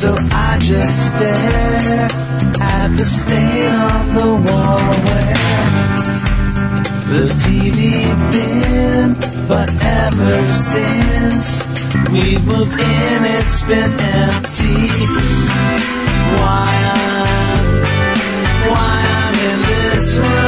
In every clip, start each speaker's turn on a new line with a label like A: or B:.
A: So I just stare at the stain on the wall where the TV been. But ever since we moved in, it's been empty. Why I'm, why I'm in this room,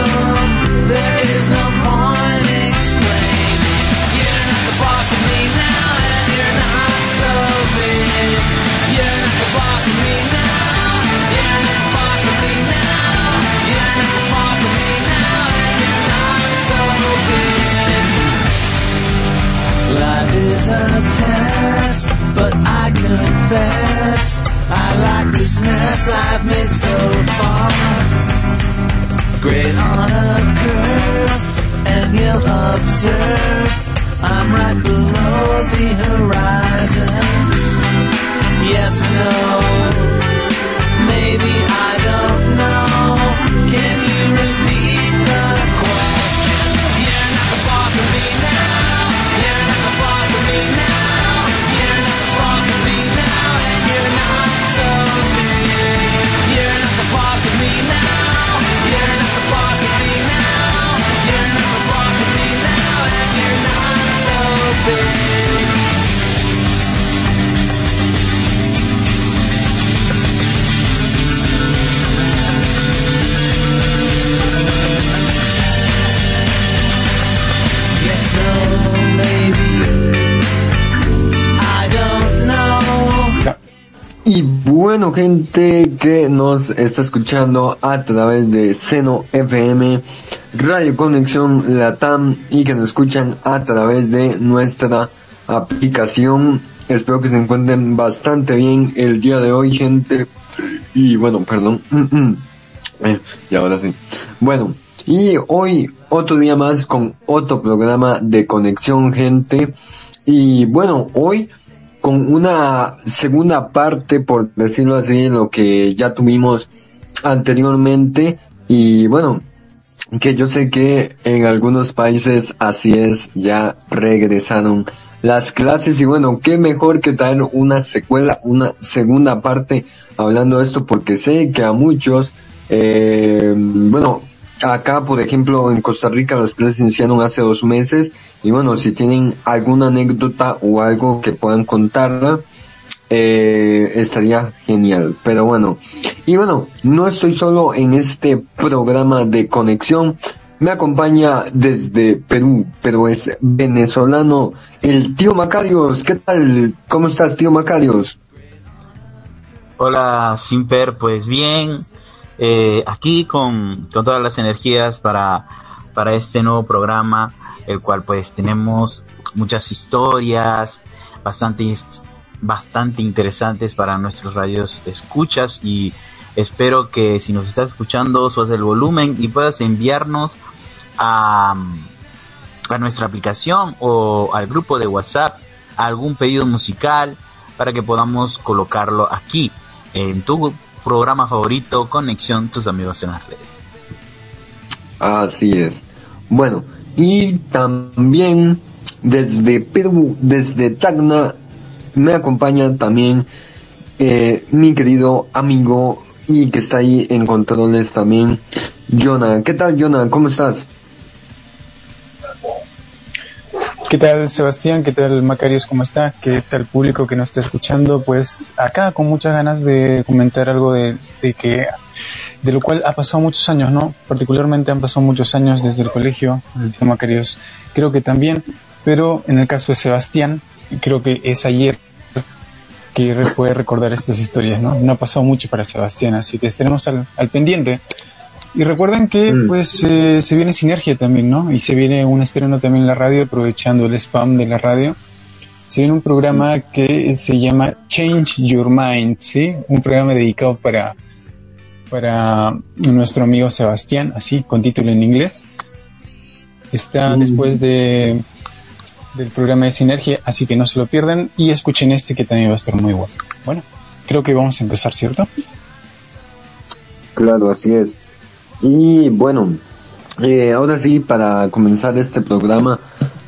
A: is a test, but I confess I like this mess I've made so far. Great on a curve, and you'll observe I'm right below the horizon. Yes, no, maybe I don't know. Can you
B: Y bueno, gente que nos está escuchando a través de Seno FM, Radio Conexión Latam y que nos escuchan a través de nuestra aplicación. Espero que se encuentren bastante bien el día de hoy, gente. Y bueno, perdón. Eh, y ahora sí. Bueno, y hoy otro día más con otro programa de conexión, gente. Y bueno, hoy con una segunda parte, por decirlo así, lo que ya tuvimos anteriormente. Y bueno, que yo sé que en algunos países así es, ya regresaron las clases y bueno, qué mejor que traer una secuela, una segunda parte hablando de esto porque sé que a muchos, eh, bueno, acá por ejemplo en Costa Rica las clases iniciaron hace dos meses y bueno, si tienen alguna anécdota o algo que puedan contarla, eh, estaría genial. Pero bueno, y bueno, no estoy solo en este programa de conexión. Me acompaña desde Perú, pero es venezolano, el tío Macarios. ¿Qué tal? ¿Cómo estás, tío Macarios?
C: Hola, Simper, pues bien, eh, aquí con, con todas las energías para, para este nuevo programa, el cual pues tenemos muchas historias bastante, bastante interesantes para nuestros radios escuchas y espero que si nos estás escuchando subas el volumen y puedas enviarnos a, a nuestra aplicación o al grupo de WhatsApp algún pedido musical para que podamos colocarlo aquí en tu programa favorito, Conexión Tus Amigos en las Redes.
B: Así es. Bueno, y también desde Perú, desde Tacna, me acompaña también eh, mi querido amigo y que está ahí en controles también, Jonah. ¿Qué tal, Jonah? ¿Cómo estás?
D: ¿Qué tal Sebastián? ¿Qué tal Macarios? ¿Cómo está? ¿Qué tal público que nos está escuchando? Pues acá con muchas ganas de comentar algo de, de que de lo cual ha pasado muchos años, ¿no? Particularmente han pasado muchos años desde el colegio, el Macarios creo que también, pero en el caso de Sebastián, creo que es ayer que puede recordar estas historias, ¿no? No ha pasado mucho para Sebastián, así que estaremos al, al pendiente. Y recuerden que
B: Mm.
D: pues eh, se viene sinergia también, ¿no? Y se viene un estreno también en la radio, aprovechando el spam de la radio. Se viene un programa que se llama Change Your Mind, ¿sí? Un programa dedicado para, para nuestro amigo Sebastián, así, con título en inglés. Está
B: Mm.
D: después de, del programa de Sinergia, así que no se lo pierdan y escuchen este que también va a estar muy bueno. Bueno, creo que vamos a empezar, ¿cierto?
B: Claro, así es. Y bueno, eh, ahora sí, para comenzar este programa,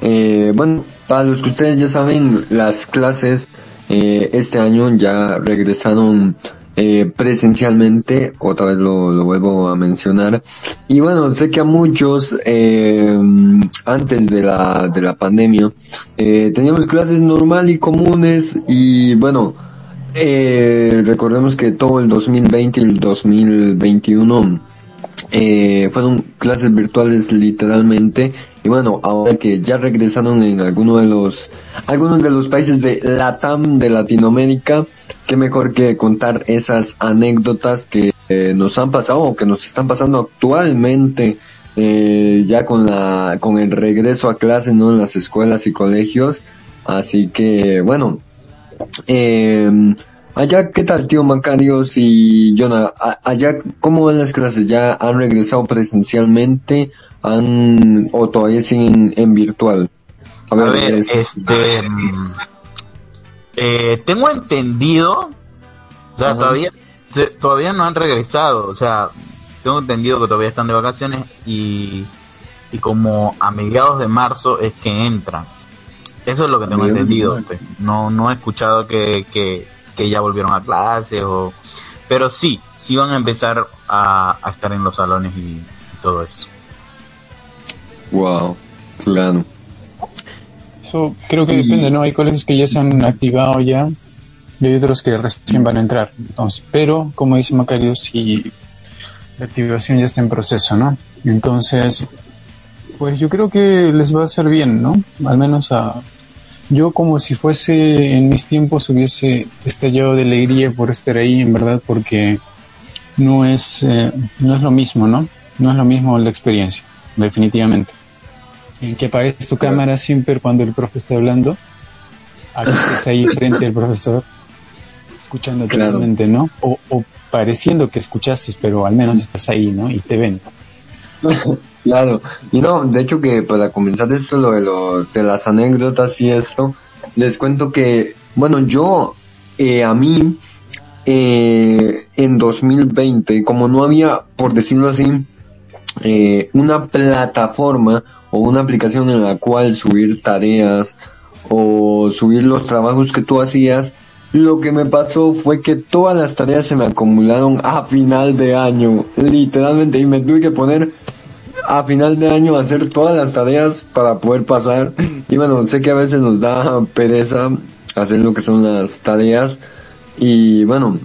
B: eh, bueno, para los que ustedes ya saben, las clases eh, este año ya regresaron eh, presencialmente, otra vez lo, vuelvo a mencionar. Y bueno, sé que a muchos, eh, antes de la, de la pandemia, eh, teníamos clases normal y comunes y bueno, eh, recordemos que todo el 2020 y el 2021 eh, fueron clases virtuales literalmente. Y bueno ahora que ya regresaron en alguno de los algunos de los países de Latam de Latinoamérica qué mejor que contar esas anécdotas que eh, nos han pasado o que nos están pasando actualmente eh, ya con la con el regreso a clases no en las escuelas y colegios. Así que bueno eh, allá, ¿qué tal, tío Macarios y Jonah? Allá, ¿cómo van las clases? ¿Ya han regresado presencialmente? ¿Han, o todavía siguen en virtual?
C: A ver,
B: es-
C: este, eh, tengo entendido, o sea,
B: Ajá.
C: todavía, se- todavía no han regresado, o sea, tengo entendido que todavía están de vacaciones y, y como a mediados de marzo es que entran. Eso es lo que tengo
B: Bien.
C: entendido. pues. No, no he escuchado que, que, que ya volvieron a clases o, pero sí, sí van a empezar a, a estar en los salones y, y todo eso.
B: Wow, claro.
D: Eso creo que
B: Y-
D: depende, ¿no? Hay colegios que ya se han activado ya y hay otros que recién van a entrar. Entonces, pero, como dice Macario, si la activación ya está en proceso, ¿no? Entonces, pues yo creo que les va a hacer bien, ¿no? Al menos a... Yo como si fuese en mis tiempos hubiese estallado de alegría por estar ahí, en verdad, porque no es, eh, no es lo mismo, ¿no? No es lo mismo la experiencia, definitivamente. En que apagues tu cámara siempre cuando el profe está hablando, a que estés ahí frente al profesor, escuchando
B: Claro.
D: totalmente, ¿no? O, o pareciendo que escuchaste, pero al menos estás ahí, ¿no? Y te ven.
B: Claro, y no, de hecho que para comenzar esto lo de, lo, de las anécdotas y esto, les cuento que, bueno, yo, eh, a mí, eh, en 2020, como no había, por decirlo así, eh, una plataforma o una aplicación en la cual subir tareas o subir los trabajos que tú hacías, lo que me pasó fue que todas las tareas se me acumularon a final de año, literalmente, y me tuve que poner a final de año hacer todas las tareas para poder pasar. Y bueno, sé que a veces nos da pereza hacer lo que son las tareas. Y bueno,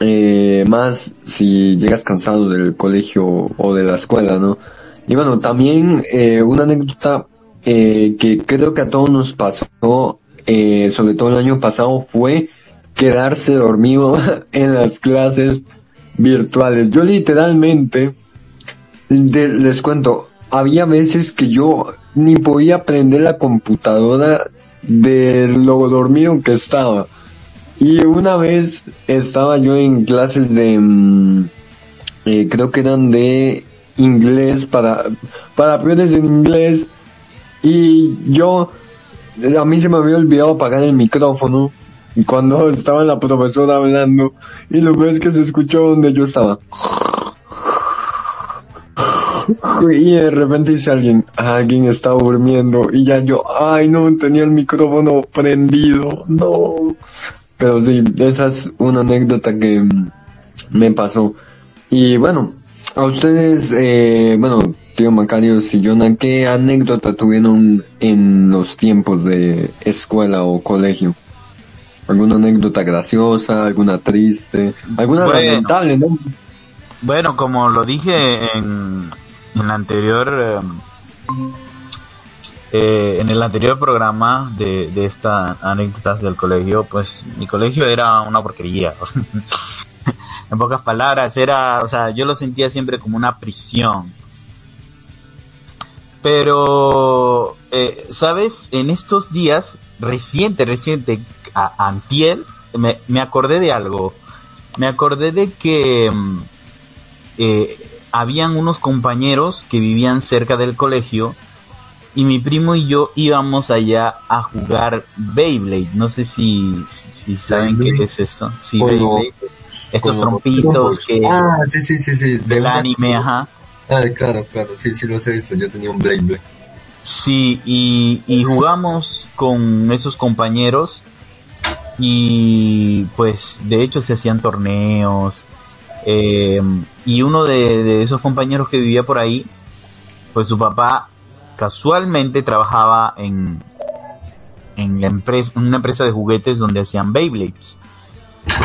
B: eh, más si llegas cansado del colegio o de la escuela, ¿no? Y bueno, también eh, una anécdota eh, que creo que a todos nos pasó, sobre todo el año pasado, fue quedarse dormido en las clases virtuales. Yo literalmente, de- les cuento, había veces que yo ni podía prender la computadora de lo dormido que estaba. Y una vez estaba yo en clases de, mm, eh, creo que eran de inglés para, para peores en inglés. Y yo, a mí se me había olvidado apagar el micrófono cuando estaba la profesora hablando. Y lo peor es que se escuchó donde yo estaba. Y de repente dice alguien, alguien está durmiendo. Y ya yo, ay no, tenía el micrófono prendido. No. Pero sí, esa es una anécdota que mm, me pasó. Y bueno, A ustedes, eh, bueno, tío Macario y Jonah, ¿qué anécdota tuvieron en los tiempos de escuela o colegio? ¿Alguna anécdota graciosa, alguna triste, alguna
C: Bueno.
B: lamentable, no?
C: Bueno, como lo dije en, en la anterior, eh, eh, en el anterior programa de, de estas anécdotas del colegio, pues mi colegio era una porquería. en pocas palabras, era, o sea, yo lo sentía siempre como una prisión. Pero, eh, sabes, en estos días, reciente, reciente, a, antier, me, me acordé de algo. Me acordé de que mm, eh, habían unos compañeros que vivían cerca del colegio y mi primo y yo íbamos allá a jugar Beyblade. No sé si, si saben
B: Beyblade.
C: qué es esto. Sí, Beyblade. Estos trompitos que
B: Ah, sí, sí, sí, sí. de
C: del
B: una-
C: anime, ajá.
B: Ah, claro, claro, sí, sí los he visto, yo tenía un Blade Blade.
C: Sí, y, y jugamos con esos compañeros y pues de hecho se hacían torneos eh, y uno de, esos compañeros que vivía por ahí, pues su papá casualmente trabajaba en, en la empresa, una empresa de juguetes donde hacían Beyblades.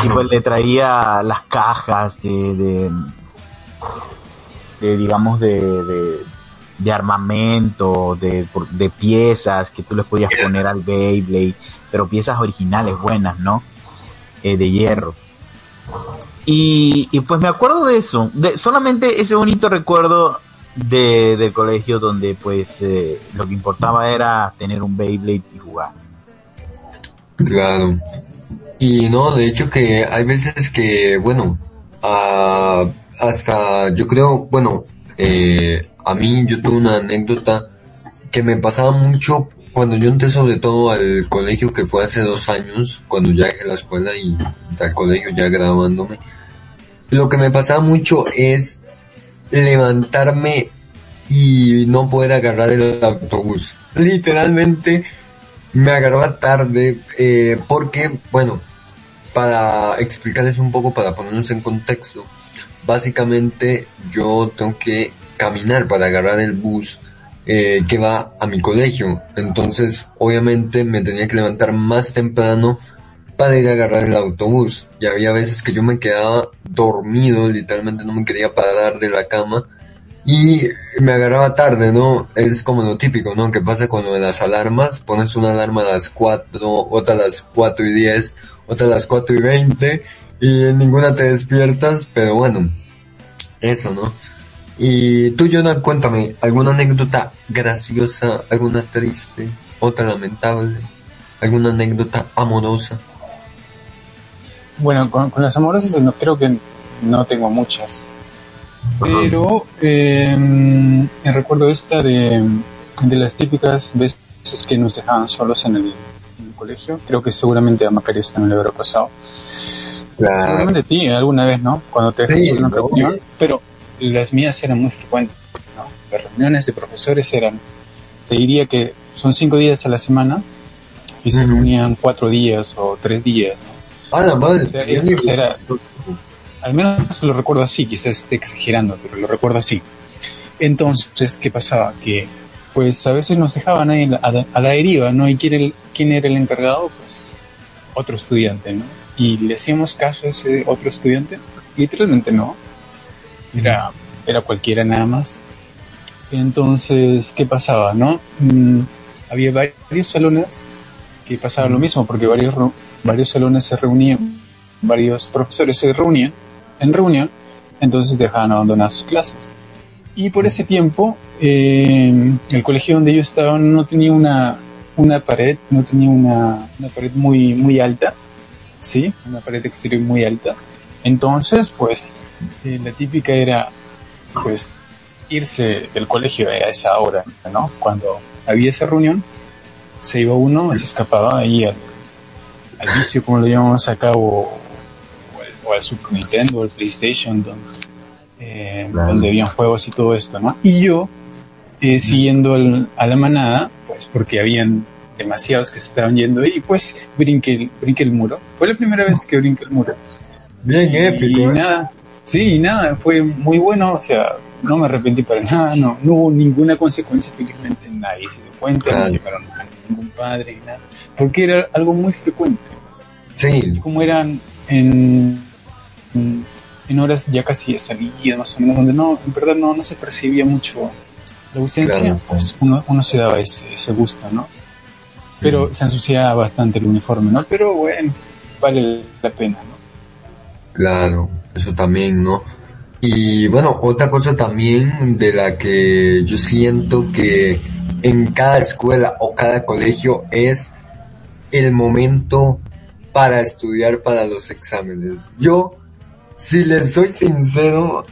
C: Y pues le traía las cajas de, digamos, de, de, armamento, de, de piezas que tú les podías poner al Beyblade, pero piezas originales, buenas, ¿no? Eh, de hierro. Y, pues me acuerdo de eso, de solamente ese bonito recuerdo de, del colegio donde pues eh, lo que importaba era tener un Beyblade y jugar.
B: Claro. Y no, de hecho que hay veces que, bueno, ah, hasta yo creo, bueno, eh, a mí yo tuve una anécdota que me pasaba mucho cuando yo entré sobre todo al colegio que fue hace dos años, cuando ya dejé la escuela y al colegio ya graduándome. Lo que me pasaba mucho es levantarme y no poder agarrar el autobús. Literalmente me agarraba tarde eh, porque, bueno, para explicarles un poco, para ponernos en contexto, básicamente yo tengo que caminar para agarrar el bus eh, que va a mi colegio. Entonces, obviamente me tenía que levantar más temprano para ir a agarrar el autobús. Y había veces que yo me quedaba dormido, literalmente no me quería parar de la cama. Y me agarraba tarde, ¿no? Es como lo típico, ¿no? Que pasa con lo de las alarmas. Pones una alarma a las 4, otra a las 4 y 10, otra a las 4 y 20. Y en ninguna te despiertas, pero bueno. Eso, ¿no? Y tú, Jonah, cuéntame, ¿alguna anécdota graciosa, alguna triste, otra lamentable, alguna anécdota amorosa?
D: Bueno, con, con las amorosas no, creo que no tengo muchas. Pero eh, me recuerdo esta de, de las típicas veces que nos dejaban solos en el, en el colegio. Creo que seguramente a Macario también le habrá pasado. Seguramente a ti alguna vez, ¿no? Cuando te dejas
B: Sí,
D: en una reunión. Pero las mías eran muy frecuentes, ¿no? Las reuniones de profesores eran, te diría que son cinco días a la semana y se reunían cuatro días o tres días, ¿no?
B: Ah, la madre,
D: O sea, era- al menos lo recuerdo así, quizás esté exagerando, pero lo recuerdo así. Entonces, ¿qué pasaba? Que, pues, a veces nos dejaban ahí a la, deriva, ¿no? ¿Y quién, el- quién era el encargado? Pues, otro estudiante, ¿no? Y le hacíamos caso a ese otro estudiante. Literalmente no. Era, era cualquiera nada más. Entonces, ¿qué pasaba, no? Mm, había varios salones que pasaba lo mismo, porque varios, varios salones se reunían, varios profesores se reunían en reunión, entonces dejaban abandonar sus clases. Y por ese tiempo, eh, el colegio donde yo estaba no tenía una, una pared, no tenía una, una pared muy, muy alta, ¿sí? Una pared exterior muy alta. Entonces, pues, la típica era, pues, irse del colegio a esa hora, ¿no? Cuando había esa reunión, se iba uno, se escapaba ahí al, al vicio, como lo llamamos acá, o, o, al, o al Super Nintendo, o al PlayStation, donde, eh,
C: Claro.
D: donde habían juegos y todo esto, ¿no? Y yo, eh, siguiendo al- a la manada, pues porque habían demasiados que se estaban yendo y pues brinqué, el- brinqué el muro. Fue la primera vez que brinqué el muro.
B: Bien
D: y
B: épico, ¿eh?
D: nada, Sí, nada, fue muy bueno, o sea, no me arrepentí para nada, no, no hubo ninguna consecuencia, felizmente nadie se dio cuenta,
B: Claro.
D: no llevaron a ningún padre, nada, porque era algo muy frecuente.
B: Sí,
D: como eran en, en, en horas ya casi de salida, más o menos, donde no, en verdad no, no se percibía mucho la ausencia,
B: Claro.
D: pues uno, uno se daba ese, ese gusto, ¿no? Pero
B: Mm.
D: se ensuciaba bastante el uniforme, ¿no? Pero bueno, vale la pena, ¿no?
B: Claro, eso también, ¿no? Y bueno, otra cosa también de la que yo siento que en cada escuela o cada colegio es el momento para estudiar para los exámenes. Yo, si les soy sincero,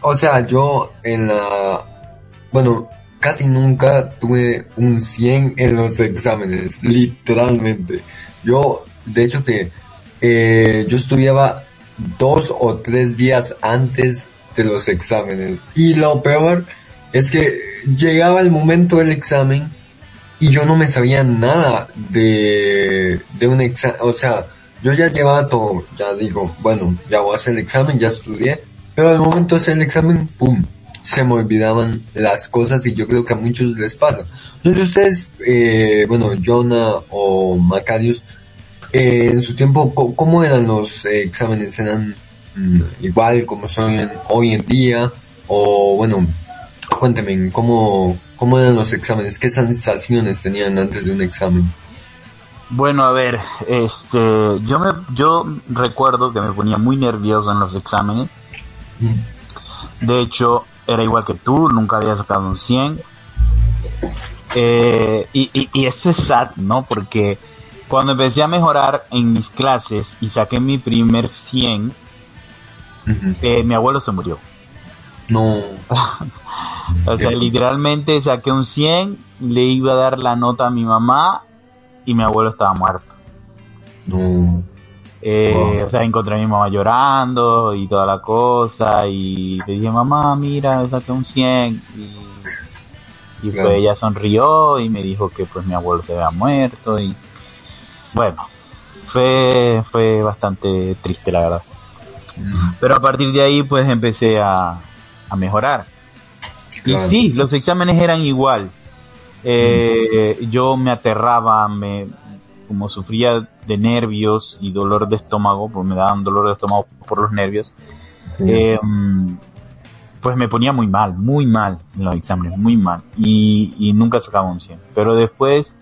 B: o sea, yo en la, bueno, casi nunca tuve un 100 en los exámenes, literalmente. Yo, de hecho que, eh, yo estudiaba dos o tres días antes de los exámenes. Y lo peor es que llegaba el momento del examen y yo no me sabía nada de, de un examen, o sea, yo ya llevaba todo, ya digo, bueno, ya voy a hacer el examen, ya estudié, pero al momento de hacer el examen, pum, se me olvidaban las cosas y yo creo que a muchos les pasa. Entonces ustedes, eh, bueno, Jonah o Macarius, eh, en su tiempo, ¿cómo eran los eh, exámenes? ¿Eran mm, igual como son hoy en día? O bueno, cuénteme, ¿cómo, ¿cómo eran los exámenes? ¿Qué sensaciones tenían antes de un examen?
C: Bueno, a ver, este, yo me, yo recuerdo que me ponía muy nervioso en los exámenes. De hecho, era igual que tú, nunca había sacado un 100. Eh, y, y, y eso es sad, ¿no? Porque cuando empecé a mejorar en mis clases y saqué mi primer 100,
B: ujú.
C: eh, mi abuelo se murió.
B: No,
C: O sea, literalmente saqué un 100, le iba a dar la nota a mi mamá y mi abuelo estaba muerto.
B: no,
C: Eh,
B: Wow.
C: O sea, encontré a mi mamá llorando y toda la cosa y le dije, mamá, mira, saqué un 100 y, y
B: Claro.
C: pues ella sonrió y me dijo que pues mi abuelo se había muerto y bueno, fue, fue bastante triste la verdad. Pero a partir de ahí pues empecé a, a mejorar. Y sí, los exámenes eran igual. Eh, Yo me aterraba, me, como sufría de nervios y dolor de estómago, pues me daban dolor de estómago por los nervios,
B: Sí.
C: eh, pues me ponía muy mal, muy mal en los exámenes, muy mal. Y, y nunca sacaba un 100. Pero después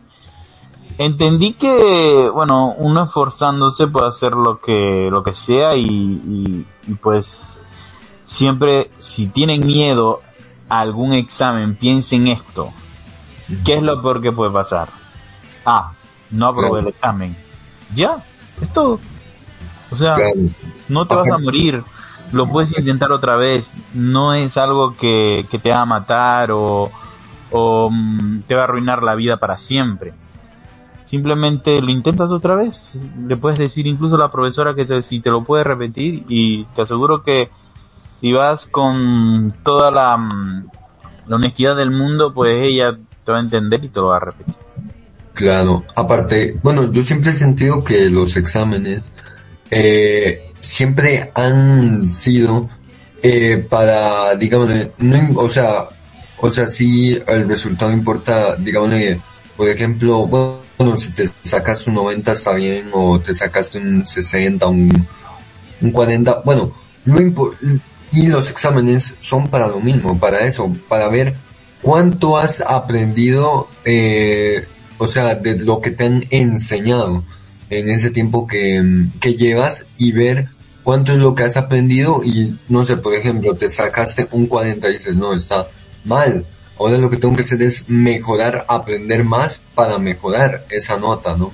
C: entendí que, bueno, uno esforzándose puede hacer lo que, lo que sea y, y, y pues siempre si tienen miedo a algún examen, piensen esto. ¿Qué es lo peor que puede pasar? Ah, no aprobé el examen. Ya, es todo. O sea, no te vas a morir, lo puedes intentar otra vez, no es algo que, que te va a matar o, o mm, te va a arruinar la vida para siempre. Simplemente lo intentas otra vez, le puedes decir incluso a la profesora que te, si te lo puede repetir y te aseguro que si vas con toda la, mm, la honestidad del mundo, pues ella te va a entender y te lo va a repetir.
B: Claro, aparte, bueno, yo siempre he sentido que los exámenes eh, siempre han sido eh, para, digamos, no, im- o sea, o sea, sí el resultado importa, digamos, por ejemplo, bueno, si te sacas un 90 está bien, o te sacaste un 60, un, un 40, bueno, no impo- y los exámenes son para lo mismo, para eso, para ver cuánto has aprendido, eh, o sea, de lo que te han enseñado en ese tiempo que, que llevas y ver cuánto es lo que has aprendido y no sé, por ejemplo, te sacaste un 40 y dices, no, está mal. Ahora lo que tengo que hacer es mejorar, aprender más para mejorar esa nota, ¿no?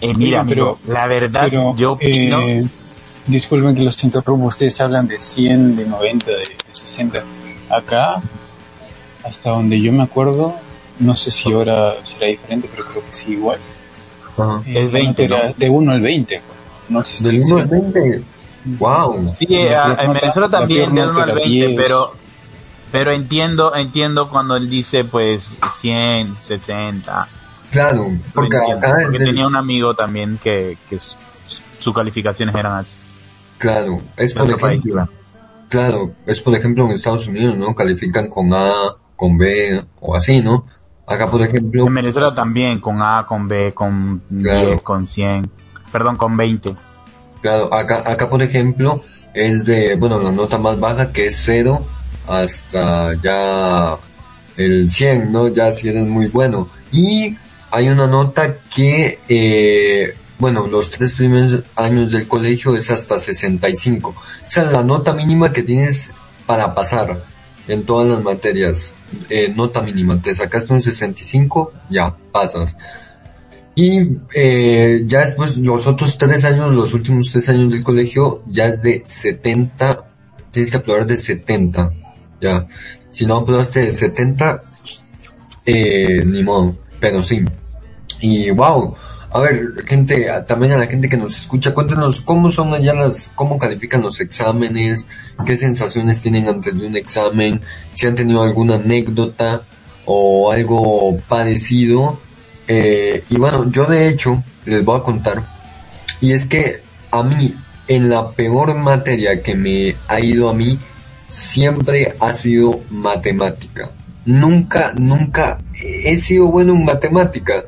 C: Eh, mira,
D: Pero-
C: amigo, la verdad,
D: Pero,
C: yo opino,
D: eh, disculpen que los interrumpo, ustedes hablan de 100, de 90, de, de 60. Acá, hasta donde yo me acuerdo, no sé si ahora será diferente, pero creo que sí igual.
B: Ajá.
D: Eh,
C: Es 20,
D: era
C: ¿no?
D: De 1 al 20. No existe
B: Del
D: el
B: 1 al
D: 100.
B: 20. Wow.
C: Sí, en Venezuela
D: la
C: también del 1
D: nota
C: al
D: era
C: 20,
D: 10.
C: pero pero entiendo entiendo cuando él dice pues 100, 60.
B: Claro, porque
C: entiendo, tenía un amigo también que, que su, sus calificaciones eran así.
B: Claro, es por
C: país,
B: ejemplo,
C: claro.
B: claro, es por ejemplo en Estados Unidos, ¿no? Califican con A, con B o así, ¿no? Acá por ejemplo,
C: En Venezuela también, con A, con B, con
B: Claro.
C: 10, con 100, perdón, con 20.
B: claro, acá, acá por ejemplo es de, bueno, la nota más baja que es cero hasta ya el 100, ¿no? Ya si eres muy bueno. Y hay una nota que, eh, bueno, los tres primeros años del colegio es hasta 65. Esa es la nota mínima que tienes para pasar en todas las materias. Eh, nota mínima. Te sacaste un 65, ya, pasas. Y eh, ya después, los otros tres años, los últimos tres años del colegio, ya es de 70, tienes que aprobar de 70, ya. Si no aprobaste de 70, eh, ni modo, pero sí. Y wow, a ver, gente, también a la gente que nos escucha, cuéntenos cómo son allá las, cómo califican los exámenes, qué sensaciones tienen antes de un examen, si han tenido alguna anécdota o algo parecido. Eh, y bueno, yo de hecho les voy a contar, y es que a mí, en la peor materia que me ha ido a mí, siempre ha sido matemática. Nunca, nunca he sido bueno en matemáticas.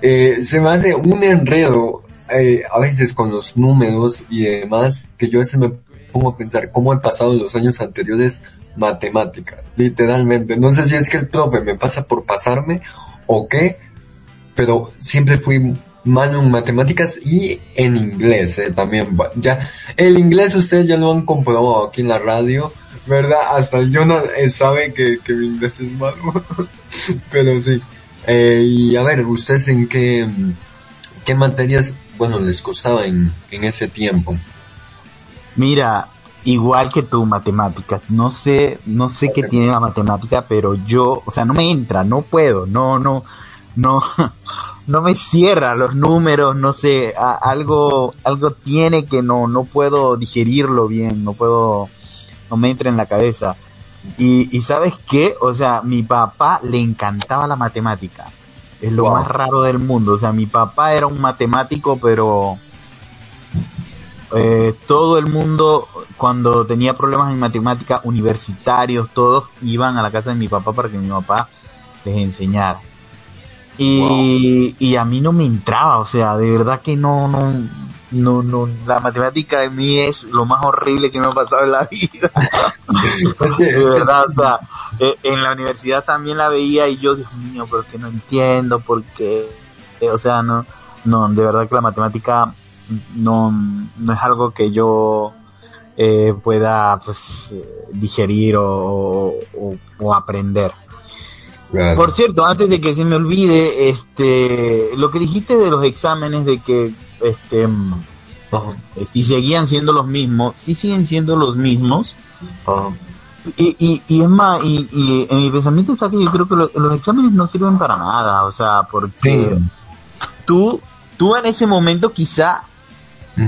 B: Eh, se me hace un enredo eh, a veces con los números y demás que yo a veces me pongo a pensar cómo he pasado los años anteriores matemática, literalmente. No sé si es que el profe me pasa por pasarme o qué, pero siempre fui malo en matemáticas y en inglés eh, también. Ya, el inglés ustedes ya lo han comprobado aquí en la radio, ¿verdad? Hasta el eh, sabe que, que mi inglés es malo, pero sí. Eh, y a ver, ¿ustedes en qué, qué materias, bueno, les costaba en, en ese tiempo?
C: Mira, igual que tú, matemáticas. No sé, no sé qué tiene la matemática, pero yo, o sea, no me entra, no puedo, no, no, no, no me cierra los números, no sé, algo, algo tiene que no, no puedo digerirlo bien, no puedo, no me entra en la cabeza. Y, y sabes qué, o sea, mi papá le encantaba la matemática. Es lo
B: Wow.
C: más raro del mundo. O sea, mi papá era un matemático, pero eh, todo el mundo, cuando tenía problemas en matemática, universitarios, todos iban a la casa de mi papá para que mi papá les enseñara. Y, y a mí no me entraba, o sea, de verdad que no, no, no, no, la matemática de mí es lo más horrible que me ha pasado en la vida. De verdad, o sea, eh, en la universidad también la veía y yo, Dios mío, pero que no entiendo por qué, Eh, o sea, no, no, de verdad que la matemática no, no es algo que yo eh, pueda, pues, eh, digerir o, o, o aprender.
B: Claro.
C: Por cierto, antes de que se me olvide, este, lo que dijiste de los exámenes de que, este,
B: Ajá,
C: si seguían siendo los mismos, sí siguen siendo los mismos,
B: ajá.
C: y, y, y es más, y, y en mi pensamiento está que yo creo que lo- los exámenes no sirven para nada, o sea, porque
B: Sí.
C: tú, tú en ese momento quizá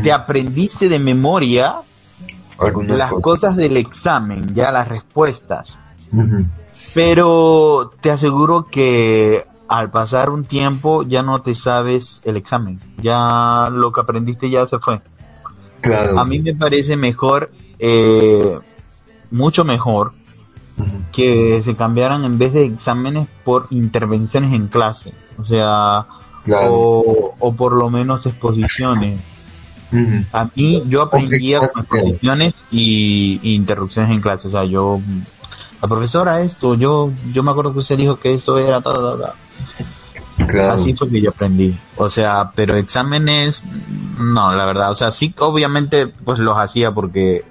C: te aprendiste de memoria
B: Algunas
C: las
B: cosas.
C: cosas del examen, ya las respuestas. Pero te aseguro que al pasar un tiempo ya no te sabes el examen, ya lo que aprendiste ya se fue.
B: Claro.
C: A mí me parece mejor, eh, mucho mejor, que se cambiaran en vez de exámenes por intervenciones en clase, o sea,
B: Claro.
C: o, o por lo menos exposiciones. A mí yo aprendía con exposiciones y, y interrupciones en clase, o sea, yo, la profesora esto, yo, yo me acuerdo que usted dijo que esto era, ta, ta, ta.
B: Claro.
C: Así fue que yo aprendí. O sea, pero exámenes, no, la verdad. O sea, sí, obviamente, pues los hacía porque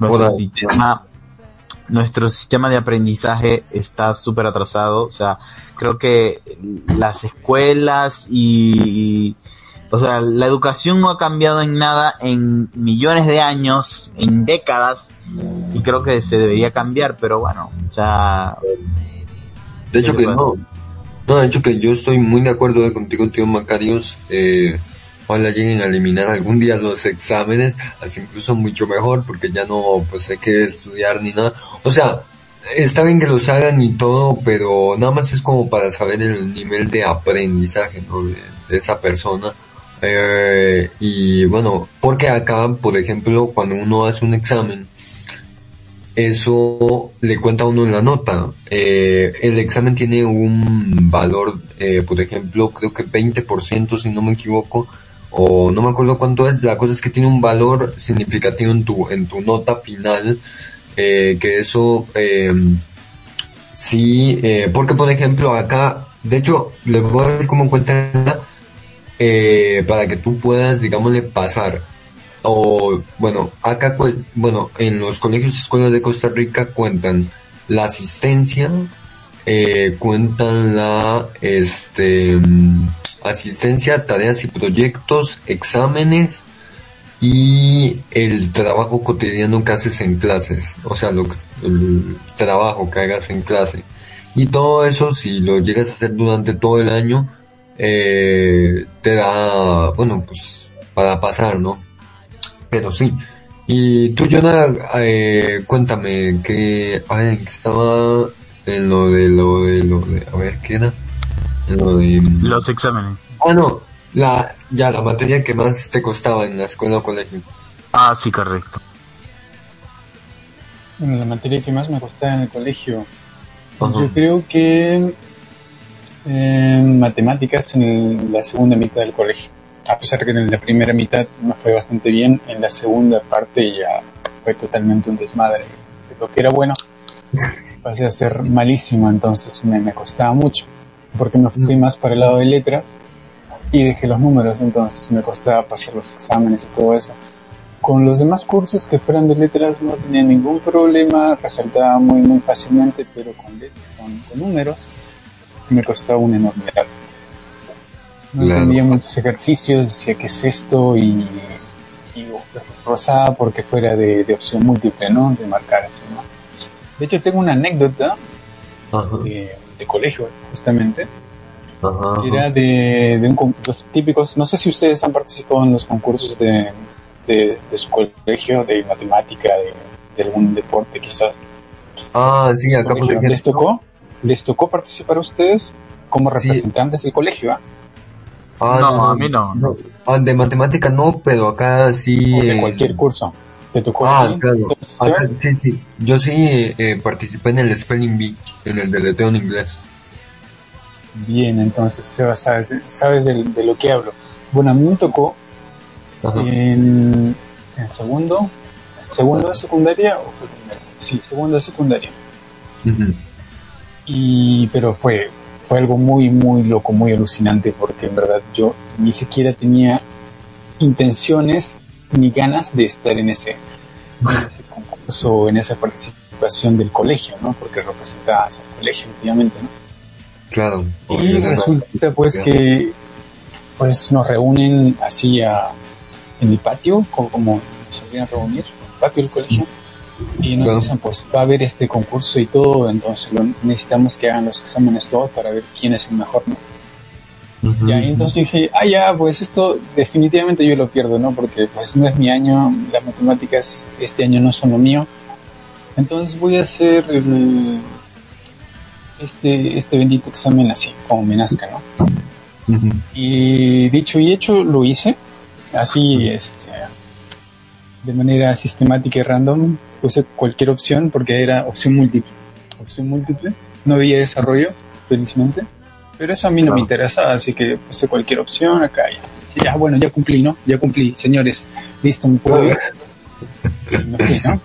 C: nuestro
B: Hola.
C: sistema, nuestro sistema de aprendizaje está súper atrasado. O sea, creo que las escuelas y, o sea, la educación no ha cambiado en nada en millones de años, en décadas, y creo que se debería cambiar, pero bueno, o sea,
B: De hecho que
C: bueno.
B: no. No, de hecho que yo estoy muy de acuerdo contigo, tío Macarios. Eh, ojalá lleguen a eliminar algún día los exámenes, así incluso mucho mejor, porque ya no pues hay que estudiar ni nada. O sea, está bien que los hagan y todo, pero nada más es como para saber el nivel de aprendizaje, ¿no? De, de esa persona. Eh, y bueno, porque acá, por ejemplo, cuando uno hace un examen, eso le cuenta a uno en la nota. Eh, el examen tiene un valor, eh, por ejemplo, creo que 20% si no me equivoco, o no me acuerdo cuánto es. La cosa es que tiene un valor significativo en tu, en tu nota final, eh, que eso, eh, sí, eh, porque por ejemplo acá, de hecho, les voy a decir cómo cuentan eh, para que tú puedas, digámosle, pasar o bueno, acá pues, bueno, en los colegios y escuelas de Costa Rica cuentan la asistencia, eh, cuentan la este mm, asistencia, tareas y proyectos, exámenes y el trabajo cotidiano que haces en clases, o sea, lo el trabajo que hagas en clase. Y todo eso, si lo llegas a hacer durante todo el año, eh, te da, bueno, pues, para pasar, ¿no? Pero sí. Y tú, Jonah, eh, cuéntame que, ay, estaba en lo de lo de lo de, a ver, ¿qué era? En lo de...
C: Los exámenes.
B: Ah, no, la, ya, la materia que más te costaba en la escuela o colegio.
C: Ah, sí, correcto.
D: Bueno, la materia que más me costaba en el colegio,
B: Ajá.
D: yo creo que en matemáticas en la segunda mitad del colegio. A pesar que en la primera mitad me fue bastante bien, en la segunda parte ya fue totalmente un desmadre. De lo que era bueno, pasé a ser malísimo, entonces me, me costaba mucho, porque me fui más para el lado de letras y dejé los números, entonces me costaba pasar los exámenes y todo eso. Con los demás cursos que fueran de letras no tenía ningún problema, resaltaba muy muy fácilmente, pero con, con, con números me costaba una enormidad. No
B: Claro.
D: entendía muchos ejercicios, decía qué es esto y, y rozaba porque fuera de, de opción múltiple, ¿no? De marcar así, ¿no? De hecho tengo una anécdota de, de colegio, justamente,
B: ajá,
D: era de, de un, los típicos, no sé si ustedes han participado en los concursos de, de, de su colegio, de matemática, de, de algún deporte quizás.
B: Ah, sí, acá por.
D: ¿Les tocó? ¿Les tocó participar a ustedes como
B: Sí.
D: representantes del colegio? ¿ah?
B: Ah,
C: No, a mí no.
B: Ah, de matemática no, pero acá sí.
D: O de
B: eh,
D: cualquier curso. ¿Te tocó?
B: Ah, claro. Sí, sí. Yo sí eh, participé en el Spelling Bee, en el deleteo en inglés.
D: Bien, entonces Seba, sabes, sabes de, de lo que hablo. Bueno, a mí me tocó
B: Ajá.
D: en, en segundo, segundo de secundaria o fue primero? Sí, segundo de secundaria. Y pero fue fue algo muy muy loco muy alucinante porque en verdad yo ni siquiera tenía intenciones ni ganas de estar en ese en ese concurso en esa participación del colegio no porque representabas al colegio últimamente no
B: Claro.
D: y resulta pues que pues nos reúnen así a, en el patio como, como nos solían reunir en el patio del colegio y nos
B: Claro.
D: dicen pues va a haber este concurso y todo entonces lo- necesitamos que hagan los exámenes todos para ver quién es el mejor ¿no?
B: Ujú.
D: Ya, y entonces yo dije, ah, ya, pues esto definitivamente yo lo pierdo, ¿no? Porque pues no es mi año, las matemáticas este año no son lo mío. Entonces voy a hacer el- este, este bendito examen así, como me nazca, ¿no?
B: Ujú.
D: Y dicho y hecho, lo hice, así, este, de manera sistemática y random, puse cualquier opción porque era opción múltiple. Opción múltiple, no había desarrollo, felizmente, pero eso a mí no me
B: Claro.
D: interesaba, así que puse cualquier opción acá ya. Ya, bueno, ya cumplí, ¿no? Ya cumplí, señores, listo, me puedo ir. Me fui, ¿no?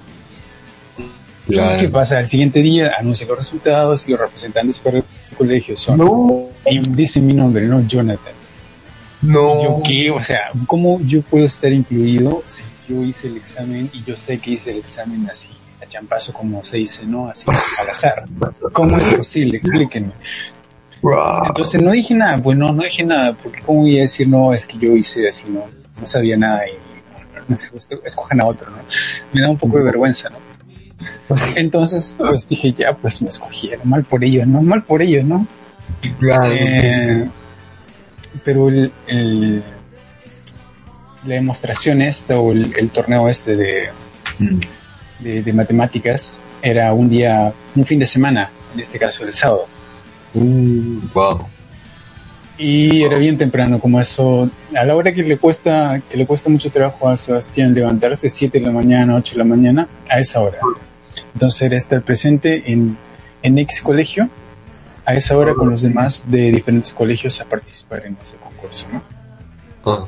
B: Claro.
D: ¿Qué pasa? Al siguiente día anuncian los resultados y los representantes para el colegio son.
B: No,
D: Y dice mi nombre, ¿no? Jonathan.
B: no.
D: ¿Yo qué? O sea, ¿cómo yo puedo estar incluido si yo hice el examen y yo sé que hice el examen así, a champazo como se dice, ¿no? Así, al azar. ¿Cómo es posible? Explíquenme. Entonces no dije nada, pues no, no dije nada, porque cómo voy a decir, no, es que yo hice así, no, no sabía nada y no escojan a otro, ¿no? Me da un poco de vergüenza, ¿no? Entonces, pues dije, ya, pues me escogieron, mal por ellos, ¿no? Mal por ellos, ¿no?
B: Claro.
D: Eh, pero el, el- la demostración esta o el, el torneo este de,
B: Mm.
D: de, de matemáticas era un día, un fin de semana, en este caso el sábado.
B: Uh, wow.
D: Y era bien temprano, como eso, a la hora que le cuesta, que le cuesta mucho trabajo a Sebastián levantarse, 7 de la mañana, 8 de la mañana, a esa hora. Entonces era estar presente en, en X colegio, a esa hora con los demás de diferentes colegios a participar en ese concurso, ¿no?
B: Ah,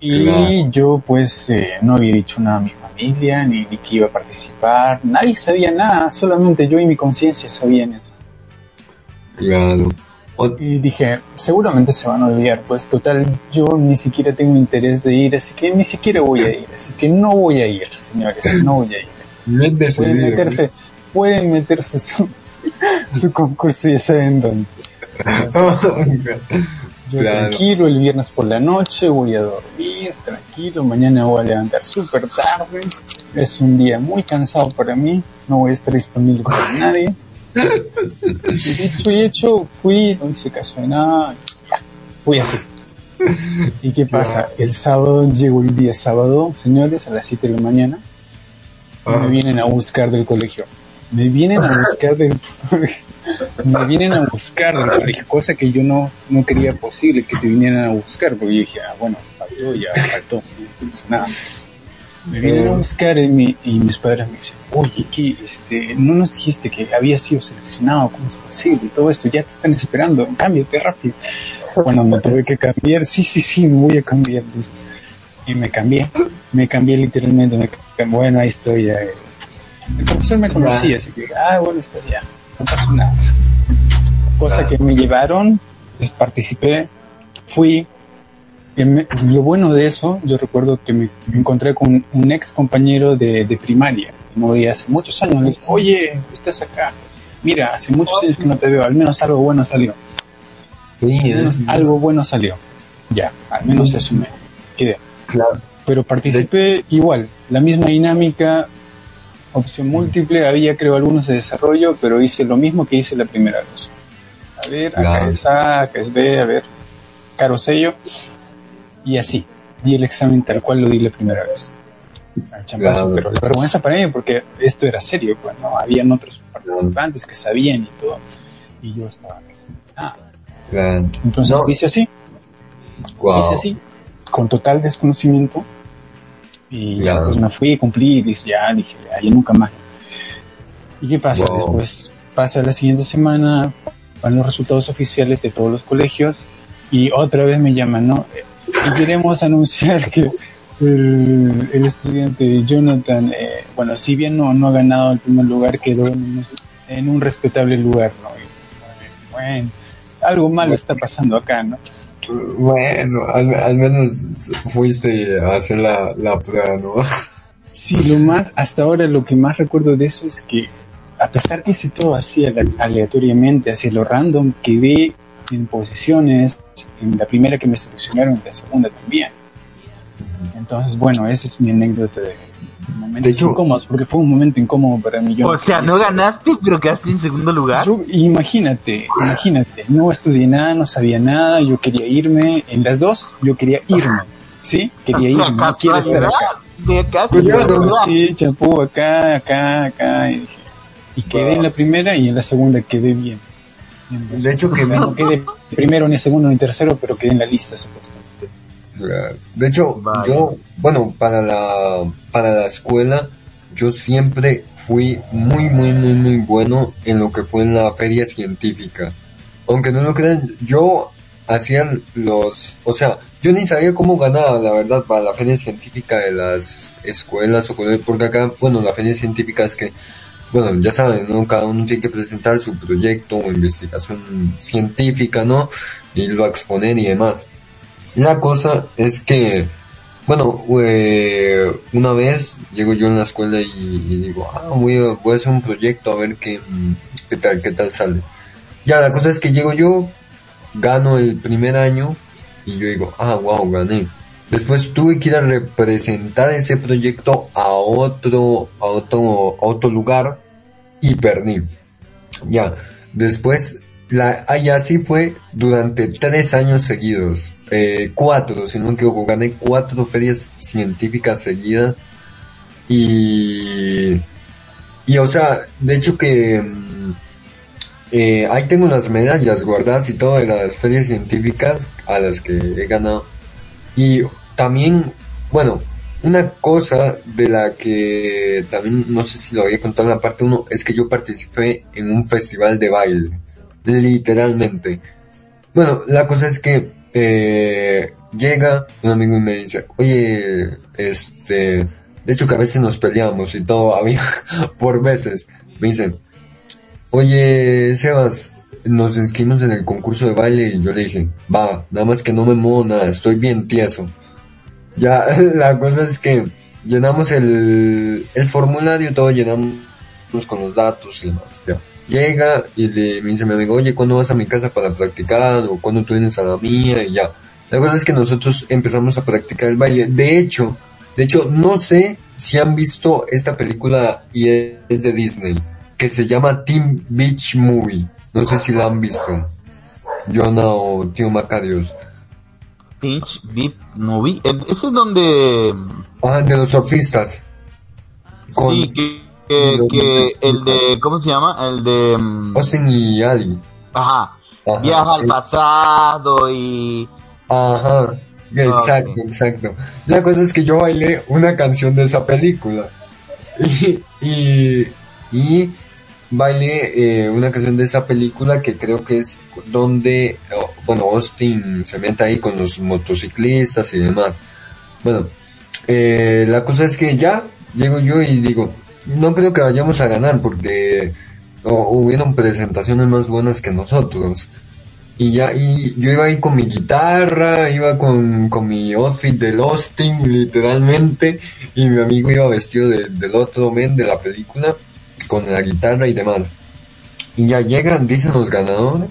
D: Y
B: Claro.
D: yo pues eh, no había dicho nada a mi familia, ni, ni que iba a participar, nadie sabía nada, solamente yo y mi conciencia sabían eso.
B: claro. O-
D: Y dije, seguramente se van a olvidar, pues total, yo ni siquiera tengo interés de ir, así que ni siquiera voy a ir, así que no voy a ir, señores, no voy a ir. Pueden meterse, pueden meterse su, su concurso, ya saben dónde. Yo
B: Claro.
D: tranquilo, el viernes por la noche voy a dormir, tranquilo, mañana voy a levantar súper tarde, es un día muy cansado para mí, no voy a estar disponible para nadie. Y hecho, fui, no hice caso de nada, fui así. ¿Y qué pasa? El sábado, llegó el día sábado, señores, a las 7 de la mañana, me vienen a buscar del colegio. Me vienen a buscar del me vienen a buscar del colegio, cosa que yo no, no quería posible que te vinieran a buscar, porque yo dije, ah, bueno, faltó, ya faltó, nada. Me vienen a buscar y, mi- y mis padres me dicen, oye, que este, no nos dijiste que había sido seleccionado, ¿cómo es posible? Y todo esto, ya te están esperando, cámbiate rápido. Bueno, me tuve que cambiar, sí, sí, sí, me voy a cambiar. Y me cambié, me cambié literalmente, me cambié. bueno, ahí estoy ya. El profesor me conocía, así que, ah, bueno, está ya, no pasó nada. Cosa que me llevaron, les participé, fui, y me- lo bueno de eso, yo recuerdo que me, me encontré con un ex compañero de, de primaria, no veía hace muchos años, le dije, oye, estás acá, mira, hace muchos años que no te veo, al menos algo bueno salió,
B: Sí,
D: al menos
B: eh,
D: algo bueno. salió, ya, al menos eso me quedé.
B: claro.
D: Pero participé igual, la misma dinámica, opción múltiple, había creo algunos de desarrollo, pero hice lo mismo que hice la primera vez. A ver, acá
B: Claro.
D: es A, acá es B, a ver, caro sello, y así. Di el examen tal cual lo di la primera vez.
B: Claro.
D: pero la vergüenza para mí porque esto era serio, pues no, habían otros participantes que sabían y todo, y yo estaba así. Ah,
B: Claro.
D: entonces
B: No.
D: hice así,
B: Wow.
D: hice así, con total desconocimiento. Y ya, pues me fui, cumplí, y ya dije, ahí nunca más. ¿Y qué pasa?
B: Wow.
D: Después pasa la siguiente semana, van los resultados oficiales de todos los colegios y otra vez me llaman, ¿no? Y queremos anunciar que el, el estudiante Jonathan, eh, bueno, si bien no, no ha ganado el primer lugar, quedó en un, en un respetable lugar, ¿no? Y, bueno, algo malo está pasando acá, ¿no?
B: Bueno, al, menos fuiste a hacer la, la prueba, ¿no?
D: Sí, lo más, hasta ahora lo que más recuerdo de eso es que, a pesar que hice todo así ale- aleatoriamente, hacia lo random, quedé en posiciones, en la primera que me seleccionaron, en la segunda también. Entonces, bueno, esa es mi anécdota de momentos
B: De hecho-
D: incómodos, porque fue un momento incómodo para mí. Yo
C: O sea, no ganaste, pero quedaste en segundo lugar.
D: Yo, imagínate, imagínate, no estudié nada, no sabía nada, yo quería irme, en las dos, yo quería irme, ¿sí? Quería irme, no quiero estar acá.
C: De acá,
B: Cuidado,
C: no.
D: Sí, champú acá, acá, acá. Y, dije- y quedé en la primera y en la segunda quedé bien. Bien,
B: De hecho que-
D: no quedé primero, ni segundo, ni tercero, pero quedé en la lista supuestamente.
B: De hecho, yo, bueno, para la, para la escuela, yo siempre fui muy, muy, muy, muy bueno en lo que fue en la feria científica. Aunque no lo crean, yo hacía los, o sea, yo ni sabía cómo ganaba, la verdad, para la feria científica de las escuelas o porque acá, bueno, la feria científica es que, bueno, ya saben, ¿no? Cada uno tiene que presentar su proyecto o investigación científica, ¿no? Y lo exponer y demás. La cosa es que, bueno, eh, una vez llego yo en la escuela y, digo, ah, voy a, voy a hacer un proyecto a ver qué, qué tal, qué tal sale. Ya, la cosa es que llego yo, gano el primer año y yo digo, ah, wow, gané. Después tuve que ir a representar ese proyecto a otro, a otro, a otro lugar y perdí. Ya, después, la, y así fue durante tres años seguidos, eh, cuatro, si no me equivoco, gané cuatro ferias científicas seguidas y, y o sea, de hecho que, mm, eh, ahí tengo unas medallas guardadas y todo de las ferias científicas a las que he ganado. Y también, bueno, una cosa de la que también no sé si lo había contado en la parte 1 es que yo participé en un festival de baile. Literalmente. Bueno, la cosa es que eh, llega un amigo y me dice, oye, este, de hecho que a veces nos peleamos y todo, había por veces. Me dicen, oye, Sebas, nos inscribimos en el concurso de baile y yo le dije, va, nada más que no me nada, estoy bien tieso. Ya, la cosa es que llenamos el, el formulario, todo llenamos con los datos y demás, Llega y le, me dice mi amigo, oye, ¿cuándo vas a mi casa para practicar? O ¿cuándo tú vienes a la mía? Y ya. La cosa es que nosotros empezamos a practicar el baile. De hecho, de hecho, no sé si han visto esta película y es de Disney, que se llama Team Beach Movie. No sé si la han visto. Jonah o Tío Macarios.
C: Pinch Beat Movie. Eh, Ese es donde...
B: Ah, de los surfistas. Con
C: Sí, que, que, que el de... ¿Cómo se llama? El de... mm,
B: Austin y Ali.
C: Ajá.
B: Ajá.
C: Viaja al pasado y...
B: Ajá, exacto,
C: ok.
B: exacto. La cosa es que yo bailé una canción de esa película. Y, y, y bailé eh, una canción de esa película que creo que es donde, oh, bueno, Austin se mete ahí con los motociclistas y demás. Bueno, eh, la cosa es que ya llego yo y digo, no creo que vayamos a ganar porque hubieron presentaciones más buenas que nosotros. Y ya, y yo iba ahí con mi guitarra, iba con, con mi outfit del Austin, literalmente, y mi amigo iba vestido de- del otro men de la película, con la guitarra y demás. Y ya llegan, dicen los ganadores,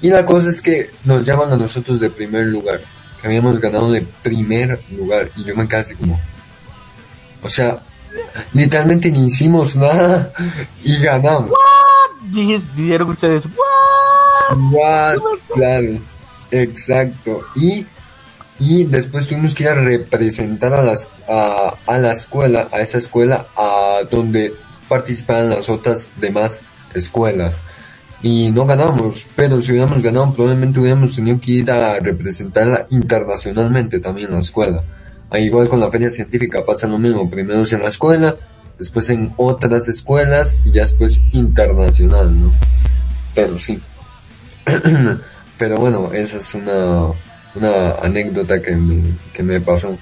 B: y la cosa es que nos llaman a nosotros de primer lugar, que habíamos ganado de primer lugar, y yo me quedé así como, o sea, literalmente ni hicimos nada, y ganamos.
C: Dije- Dijeron ustedes, "What?".
B: What? Claro, exacto. Y, y después tuvimos que ir a representar a las, a, a la escuela, a esa escuela, a donde participaban las otras demás escuelas. Y no ganamos, pero si hubiéramos ganado probablemente hubiéramos tenido que ir a representarla internacionalmente también la escuela. Igual con la feria científica pasa lo mismo, primero es en la escuela, después en otras escuelas y ya después internacional, ¿no? Pero sí. Pero bueno, esa es una, una anécdota que me, que me pasó.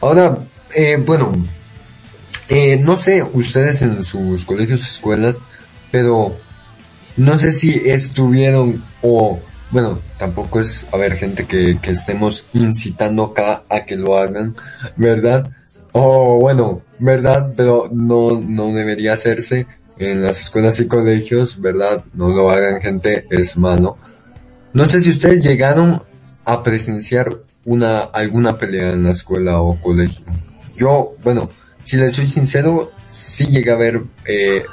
B: Ahora, eh, bueno, eh, no sé ustedes en sus colegios, escuelas, pero no sé si estuvieron o, bueno, tampoco es, a ver, gente que, que estemos incitando acá a que lo hagan, ¿verdad? O bueno, ¿verdad? Pero no, no debería hacerse en las escuelas y colegios, ¿verdad? No lo hagan gente, es malo. No sé si ustedes llegaron a presenciar una, alguna pelea en la escuela o colegio. Yo, bueno, si les soy sincero, sí llegué a ver, eh,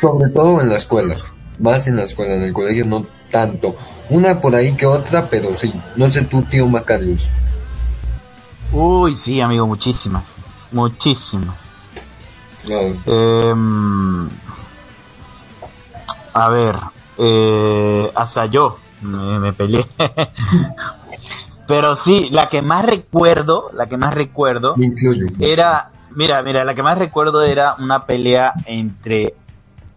B: sobre todo en la escuela. Más en la escuela, en el colegio no tanto. Una por ahí que otra, pero sí. No sé tú, tío Macarius.
C: Uy, sí, amigo, muchísimas. Muchísimas.
B: Claro.
C: Em, a ver, eh, hasta yo me, me peleé. Pero sí, la que más recuerdo, la que más recuerdo
B: Me incluyo.
C: era, mira, mira, la que más recuerdo era una pelea entre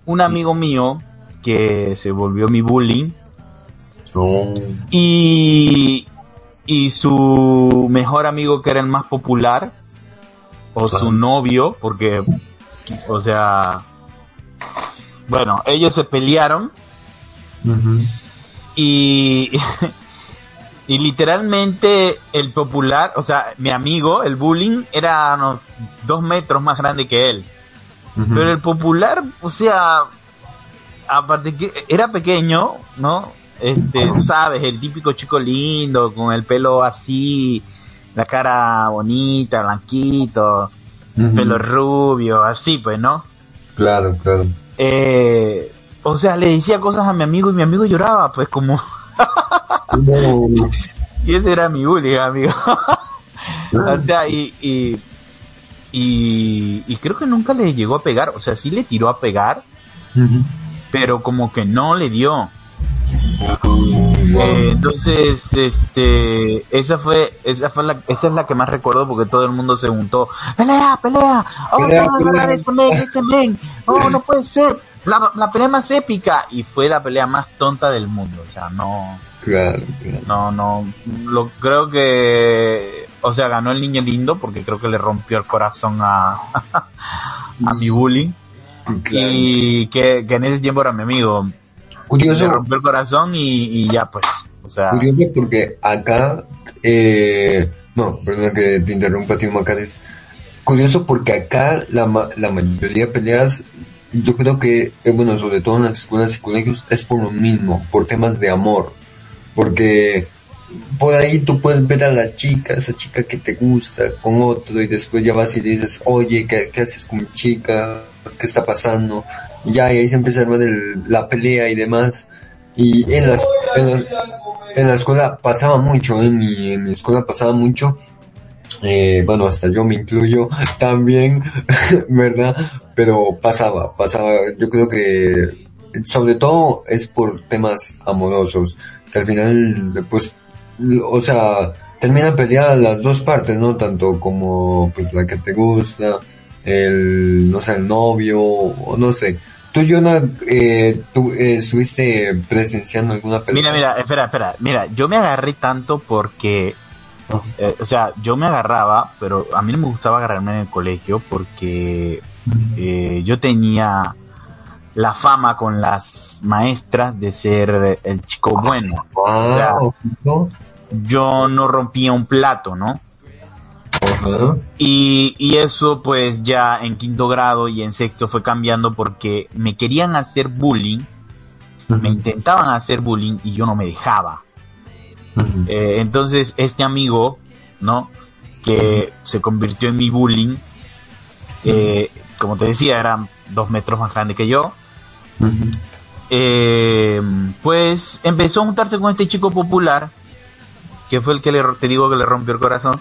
C: un amigo mío que se volvió mi bullying
B: No.
C: y, y su mejor amigo que era el más popular o su novio porque o sea bueno ellos se pelearon y y literalmente el popular o sea mi amigo el bullying era unos dos metros más grande que él. Pero el popular o sea aparte que era pequeño no este tú sabes el típico chico lindo con el pelo así la cara bonita blanquito
B: Ujú.
C: pelo rubio así pues no
B: Claro, claro.
C: eh, o sea le decía cosas a mi amigo y mi amigo lloraba pues como
B: No.
C: y ese era mi bullying amigo o sea y, y y y creo que nunca le llegó a pegar o sea sí le tiró a pegar pero como que no le dio. Eh, entonces, este, esa fue, esa fue la, esa es la que más recuerdo porque todo el mundo se juntó. Pelea, pelea, oh,
B: Pelea,
C: no, no,
B: pelea.
C: ese men, ese men, oh, no puede ser, la, la pelea más épica y fue la pelea más tonta del mundo, o sea, no,
B: Claro, claro.
C: no, no, lo creo que, o sea, ganó el niño lindo porque creo que le rompió el corazón a, a mi bullying
B: claro.
C: y que, que en ese tiempo era mi amigo,
B: Curioso,
C: le rompió el corazón y, y ya pues, o sea,
B: curioso porque acá, eh, no, perdona que te interrumpa, tío Macares. Curioso porque acá la, ma- la mayoría de peleas, yo creo que, eh, bueno, sobre todo en las escuelas y colegios, es por lo mismo, por temas de amor. Porque por ahí tú puedes ver a la chica, esa chica que te gusta, con otro, y después ya vas y le dices, oye, ¿qué, qué haces con mi chica? ¿Qué está pasando? Ya, y ahí se empieza a armar el- la pelea y demás. Y en la, en la, en la escuela pasaba mucho, en mi, en mi escuela pasaba mucho, eh, bueno, hasta yo me incluyo también, ¿verdad? Pero pasaba, pasaba, yo creo que sobre todo es por temas amorosos, que al final, pues, o sea, terminan peleadas las dos partes, ¿no? Tanto como, pues, la que te gusta, el, no sé, el novio, o no sé. Tú, Jonah, eh, tú eh, estuviste presenciando alguna pelea.
C: Mira, mira, espera, espera. Mira, yo me agarré tanto porque,
B: Ajá.
C: eh, o sea, yo me agarraba, pero a mí no me gustaba agarrarme en el colegio porque eh, yo tenía la fama con las maestras de ser el chico bueno.
B: Ah.
C: Yo no rompía un plato, ¿no?
B: Ajá.
C: Y, y eso pues ya en quinto grado y en sexto fue cambiando porque me querían hacer bullying, me intentaban hacer bullying y yo no me dejaba. Eh, entonces este amigo, ¿no? Que se convirtió en mi bullying, eh, como te decía, era dos metros más grande que yo, eh, pues empezó a juntarse con este chico popular, que fue el que le, te digo que le rompió el corazón.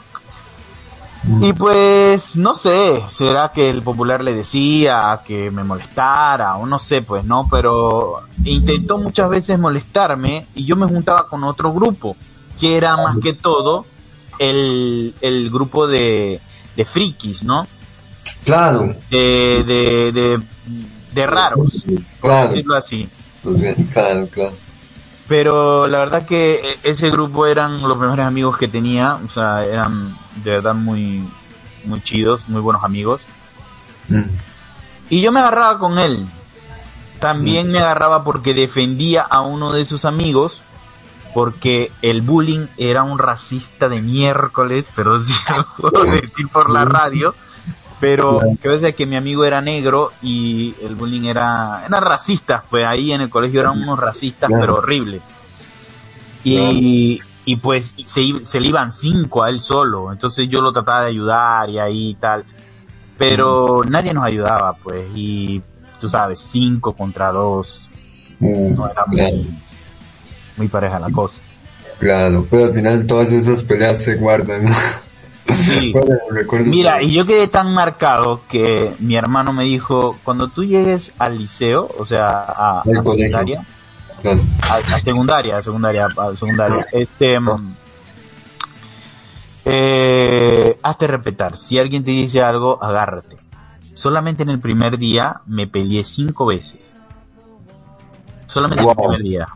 C: Y pues, no sé, será que el popular le decía que me molestara o no sé, pues no, pero intentó muchas veces molestarme y yo me juntaba con otro grupo, que era más que todo el, el grupo de, de frikis, ¿no?
B: Claro,
C: De, de, de, de raros, por
B: claro,
C: decirlo así.
B: pues claro, claro.
C: Pero la verdad que e- ese grupo eran los mejores amigos que tenía, o sea, eran de verdad muy, muy chidos, muy buenos amigos.
B: Mm.
C: Y yo me agarraba con él. También me agarraba porque defendía a uno de sus amigos, porque el bullying era un racista de miércoles, pero sí lo puedo decir por la radio. Pero que veces que mi amigo era negro y el bullying era, eran racistas, pues ahí en el colegio eran unos racistas,
B: Claro.
C: pero horribles. Y, y pues se, se le iban cinco a él solo, entonces yo lo trataba de ayudar y ahí y tal. Pero nadie nos ayudaba, pues, y tú sabes, cinco contra dos,
B: Uh,
C: no era muy, muy pareja la cosa.
B: claro, pero al final todas esas peleas se guardan. ¿no?
C: Sí.
B: Bueno, recuerdo
C: Mira, y yo quedé tan marcado que mi hermano me dijo, cuando tú llegues al liceo, o sea, a, a secundaria,
B: claro.
C: a, a secundaria, a secundaria, a secundaria, este, mm, eh, hazte respetar. Si alguien te dice algo, agárrate. Solamente en el primer día me peleé cinco veces. Solamente en el primer día.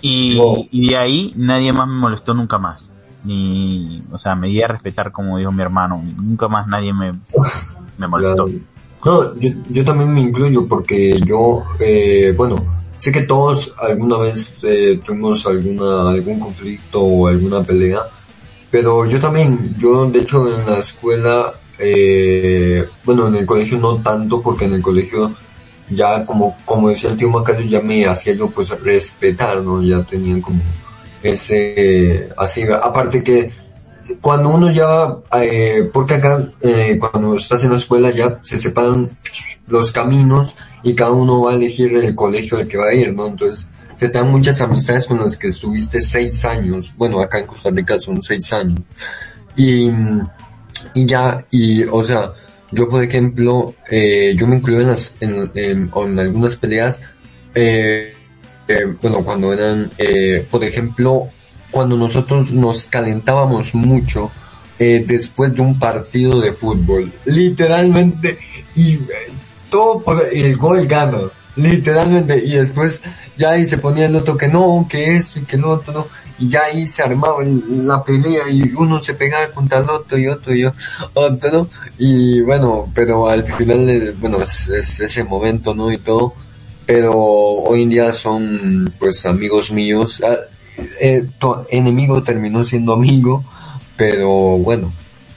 C: Y,
B: Wow.
C: y de ahí nadie más me molestó nunca más. Ni, o sea, me di a respetar como dijo mi hermano. Nunca más nadie me, molestó.
B: No, yo, yo también me incluyo porque yo, eh, bueno, sé que todos alguna vez eh, tuvimos alguna, algún conflicto o alguna pelea, pero yo también, yo de hecho en la escuela, eh, bueno, en el colegio no tanto porque en el colegio ya como, como decía el tío Macario, ya me hacía yo pues respetar, ¿no? Ya tenían como ese, así, aparte que cuando uno ya eh, porque acá eh, cuando estás en la escuela ya se separan los caminos y cada uno va a elegir el colegio al que va a ir, ¿no? Entonces se te dan muchas amistades con las que estuviste seis años, bueno acá en Costa Rica son seis años y, y ya, y o sea, yo por ejemplo, eh, yo me incluí en las, en, en- en algunas peleas eh, eh, bueno, cuando eran, eh, por ejemplo, cuando nosotros nos calentábamos mucho eh, después de un partido de fútbol, literalmente, y eh, todo por el gol gana, literalmente, y después ya ahí se ponía el otro que no, que esto y que lo otro, no, y ya ahí se armaba la pelea y uno se pegaba contra el otro y otro y otro. Y bueno, pero al final, eh, bueno, es, es ese momento, ¿no? Y todo, pero hoy en día son pues amigos míos. Ah, eh, tu enemigo terminó siendo amigo, pero bueno,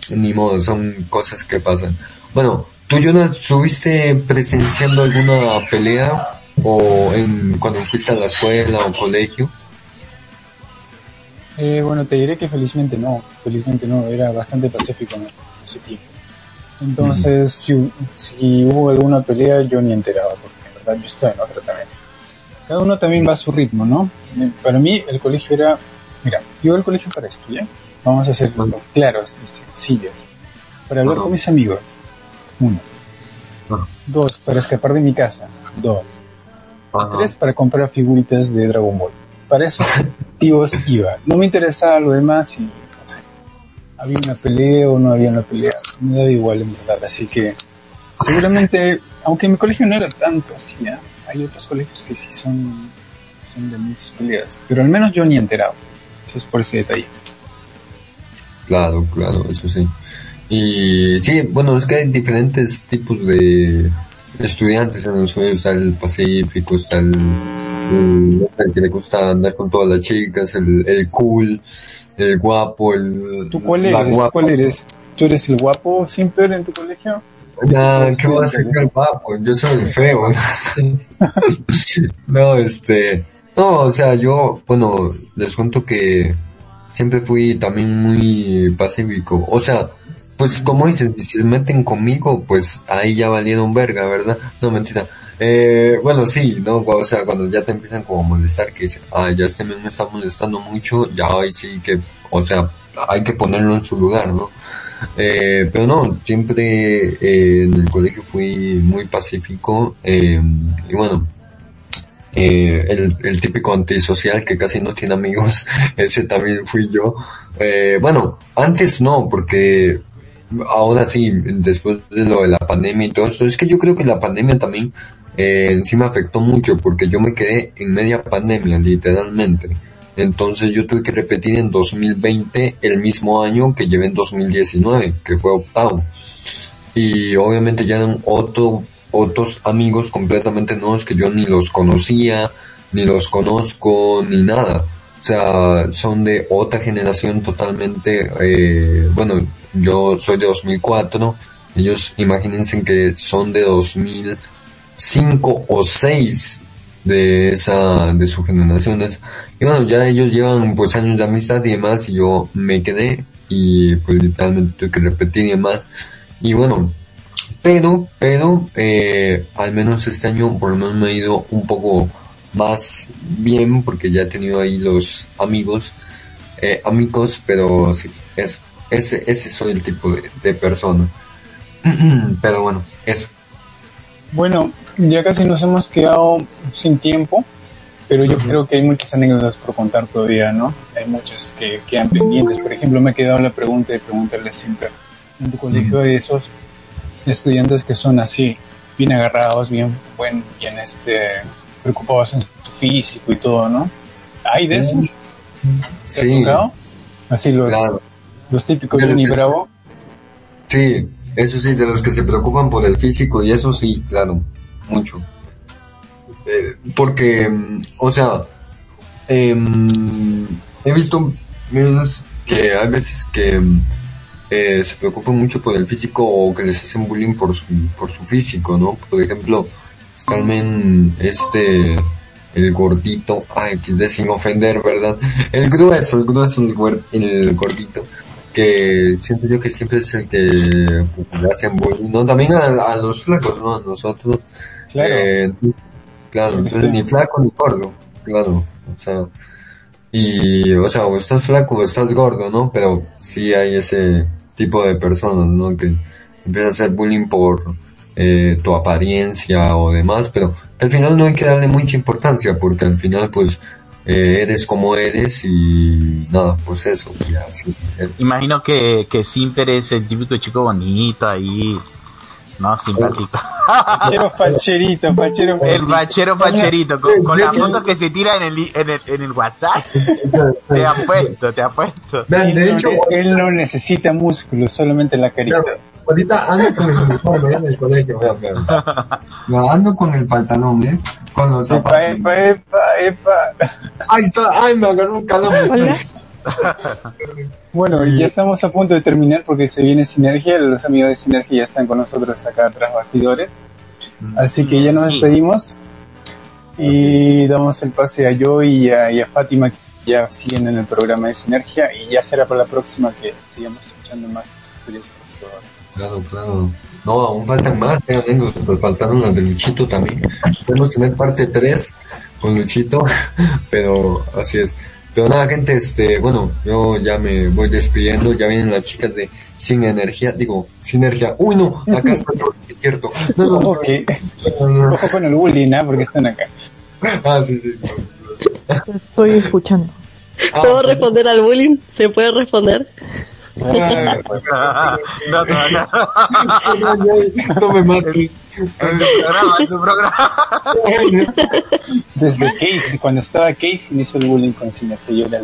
B: ni modo, son cosas que pasan. Bueno, ¿tú, Jonas, estuviste presenciando alguna pelea o en cuando fuiste a la escuela o colegio?
D: Eh, bueno, te diré que felizmente no, felizmente no, era bastante pacífico en ese tiempo. Entonces, si, si hubo alguna pelea, yo ni enteraba, porque verdad yo estaba en otra también. Cada uno también va a su ritmo, ¿no? Para mí, el colegio era, mira, yo iba al colegio para estudiar, vamos a hacerlo claros y sencillos, para hablar con mis amigos, uno. Dos, para escapar de mi casa, dos. Tres, para comprar figuritas de Dragon Ball. Para esos motivos iba. No me interesaba lo demás y, no sé, había una pelea o no había una pelea. Me daba igual en verdad. Así que, seguramente, aunque mi colegio no era tanto así, ¿ah? hay otros colegios que sí son, son de muchas peleas. Pero al menos yo ni enterado. Eso es por ese detalle.
B: Claro, claro, eso sí. Y sí, bueno, es que hay diferentes tipos de estudiantes en los sueños, está el pacífico, está el, el, el que le gusta andar con todas las chicas, el, el cool, el guapo, el...
D: ¿Tú cuál eres? ¿Tú cuál eres? ¿Tú eres el guapo siempre en tu colegio?
B: Ya, ¿qué va a el guapo? Yo soy el feo. no, este, no, o sea, yo, bueno, les cuento que siempre fui también muy pacífico. O sea, pues como dicen, si se meten conmigo, pues ahí ya valieron verga, ¿verdad? No, mentira. Eh, bueno, sí, ¿no? O sea, cuando ya te empiezan como a molestar, que dicen, ah, ya este men me está molestando mucho, ya ahí sí que, o sea, hay que ponerlo en su lugar, ¿no? Eh, pero no, siempre eh, en el colegio fui muy pacífico eh, y bueno, eh, el, típico antisocial que casi no tiene amigos, ese también fui yo. Eh, bueno, antes no, porque ahora sí, después de lo de la pandemia y todo eso, es que yo creo que la pandemia también eh, sí me afectó mucho porque yo me quedé en media pandemia, literalmente. Entonces yo tuve que repetir en 2020 el mismo año que llevé en 2019, que fue octavo. Y obviamente ya eran otro, otros amigos completamente nuevos que yo ni los conocía, ni los conozco, ni nada. O sea, son de otra generación totalmente, eh, bueno, yo soy de 2004, ellos imagínense que son de 2005 o 6 de esa, de sus generaciones. Y bueno, ya ellos llevan pues años de amistad y demás y yo me quedé y pues literalmente tuve que repetir y demás. Y bueno, pero, pero, eh, al menos este año por lo menos me ha ido un poco más bien porque ya he tenido ahí los amigos, eh, amigos, pero sí, eso, ese, ese soy el tipo de, de persona. pero bueno, eso.
D: Bueno, ya casi nos hemos quedado sin tiempo, pero yo creo que hay muchas anécdotas por contar todavía, ¿no? Hay muchas que quedan pendientes. Por ejemplo, me ha quedado la pregunta de preguntarle siempre, en tu colegio hay esos estudiantes que son así, bien agarrados, bien, buen, bien este, preocupados en su físico y todo, ¿no? ¿Hay de esos? ¿Te
B: Sí?
D: Así los,
B: claro.
D: los típicos Johnny
B: que-
D: Bravo.
B: Sí, eso sí, de los que se preocupan por el físico y eso sí, claro, mucho. Eh, porque, o sea, em, he visto que hay veces que eh, se preocupan mucho por el físico o que les hacen bullying por su, por su físico, ¿no? Por ejemplo, está el men, este, el gordito, ay, que sin ofender, ¿verdad? El grueso, el grueso, el, el gordito que siento yo que siempre es el que pues, le hacen bullying, no, también a, a los flacos, ¿no? A nosotros,
D: Claro.
B: eh, claro, entonces
D: Sí.
B: ni flaco ni gordo, claro, o sea, y, o sea, o estás flaco o estás gordo, ¿no? Pero sí hay ese tipo de personas, ¿no? Que empieza a hacer bullying por, eh, tu apariencia o demás, pero al final no hay que darle mucha importancia porque al final pues eh, eres como eres y nada, pues eso, y así.
C: Imagino que, que Simper es el típico chico bonito ahí, no, simpático.
D: Fachero facherito, fachero
C: El fachero facherito, con, con las fotos que se tira en el, en el, en el WhatsApp. Te apuesto, te apuesto.
D: Él,
B: de
D: no,
B: hecho,
D: él no necesita músculos, solamente la carita.
B: Claro, ahorita ando con el uniforme en el colegio, vean, vean. No, ando con el pantalón, ¿eh? Con los
D: Epa,
B: zapatos.
D: epa, epa, epa.
B: Ay, está, ay, me agarró un calambre.
D: Bueno, y ya estamos a punto de terminar porque se viene Sinergia. Los amigos de Sinergia ya están con nosotros acá tras bastidores. Así que ya nos despedimos y damos el pase a Joy y a, y a Fátima que ya siguen en el programa de Sinergia y ya será para la próxima que sigamos escuchando más historias. por favor.
B: Claro, claro. No, aún faltan más, eh, anécdotas, pues faltaron las de Luchito también. Podemos tener parte 3 con Luchito, pero así es. Pero nada, gente, este, bueno, yo ya me voy despidiendo, ya vienen las chicas de Sin Energía, digo, Sinergia. Uy, no, acá está todo, es cierto. No, no,
D: Ojo,
B: no,
D: ojo con el bullying, ¿ah? porque están acá.
B: Ah, sí, sí.
E: Estoy escuchando.
B: Ah,
F: ¿Puedo responder al bullying? ¿Se puede responder?
B: Ah,
C: no, todavía
B: no me mates.
C: En tu programa, en tu programa.
D: Desde Casey, cuando estaba Casey inició el bullying con Sinergia. Yo le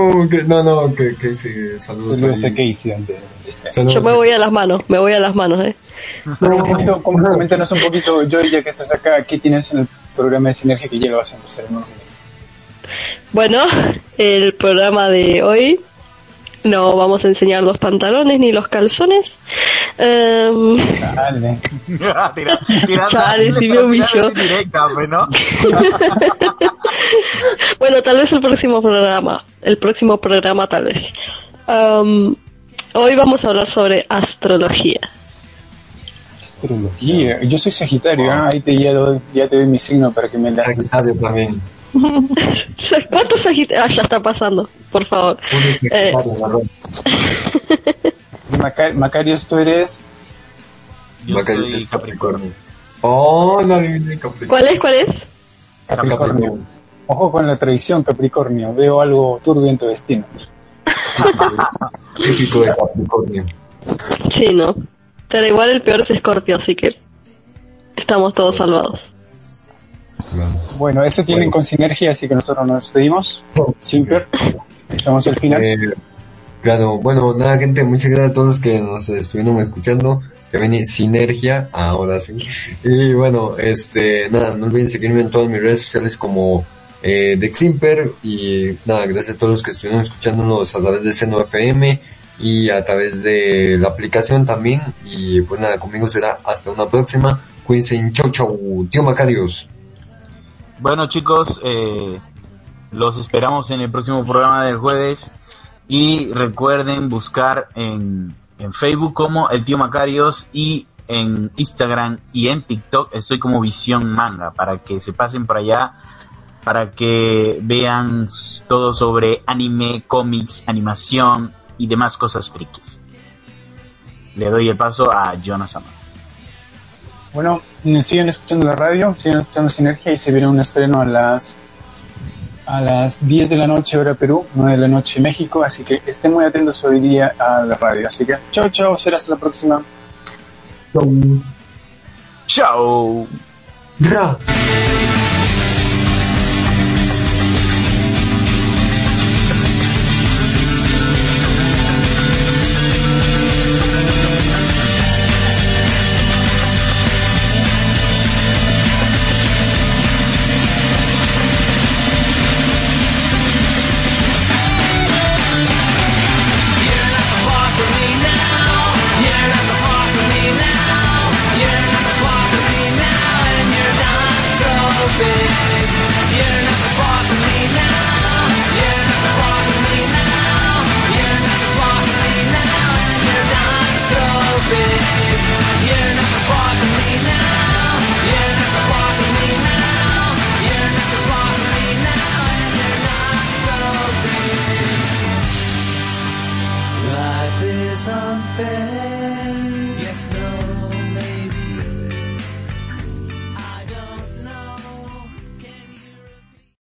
B: Oh, que- no, no, que, que sí, saludos.
D: Saludos a. Casey.
B: Saludos.
F: yo me voy a las manos, me voy a las manos, eh.
D: Pero un poquito, com- coméntanos un poquito, Joy, ya que estás acá, ¿qué tienes en el programa de Sinergia que ya lo vas a empezar en unos minutos?
F: Bueno, el programa de hoy no vamos a enseñar los pantalones ni los calzones. Em,
D: Dale.
C: Tira-
F: sí me humilló.
C: tirando directa, pues, ¿no?
F: bueno, tal vez el próximo programa, el próximo programa tal vez. Em, hoy vamos a hablar sobre astrología.
D: Astrología. Yo soy Sagitario, ah, ahí te, ya, doy- ya te doy mi signo para que me la...
B: Sagitario también.
F: ¿Cuántos Sagitarios? Ah, ya está pasando, por favor. Eh.
D: Maca- Macarios, tú eres...
C: Yo
B: Macario
C: soy
B: es Capricornio. Oh, no adiviné Capricornio.
F: ¿Cuál es? ¿Cuál es?
D: Capricornio. Ojo con la traición, Capricornio. Veo algo turbio en tu destino.
B: Típico de Capricornio.
F: Sí, no. Pero igual el peor es Scorpio, así que estamos todos salvados.
D: Bueno, eso tienen
B: Bueno.
D: con Sinergia, así que nosotros nos despedimos. Simper. Estamos al final.
B: Eh, claro, bueno, nada, gente, muchas gracias a todos los que nos estuvieron escuchando. Que viene Sinergia, ahora sí. Y bueno, este, nada, no olviden seguirme en todas mis redes sociales como eh, Deximper. Y nada, gracias a todos los que estuvieron escuchándonos a través de Seno FM y a través de la aplicación también. Y pues nada, conmigo será hasta una próxima. Cuídense, chau chau, tío Macarios.
C: Bueno chicos, eh, los esperamos en el próximo programa del jueves y recuerden buscar en, en Facebook como el tío Macarios y en Instagram y en TikTok estoy como Visión Manga para que se pasen por allá para que vean todo sobre anime, cómics, animación y demás cosas frikis. Le doy el paso a Jonas Amado.
D: Bueno, siguen escuchando la radio, siguen escuchando Sinergia y se viene un estreno a las a las 10 de la noche hora Perú, 9 de la noche México, así que estén muy atentos hoy día a la radio. Así que chao, chao, será hasta la próxima.
C: ¡Chao!
B: Ra.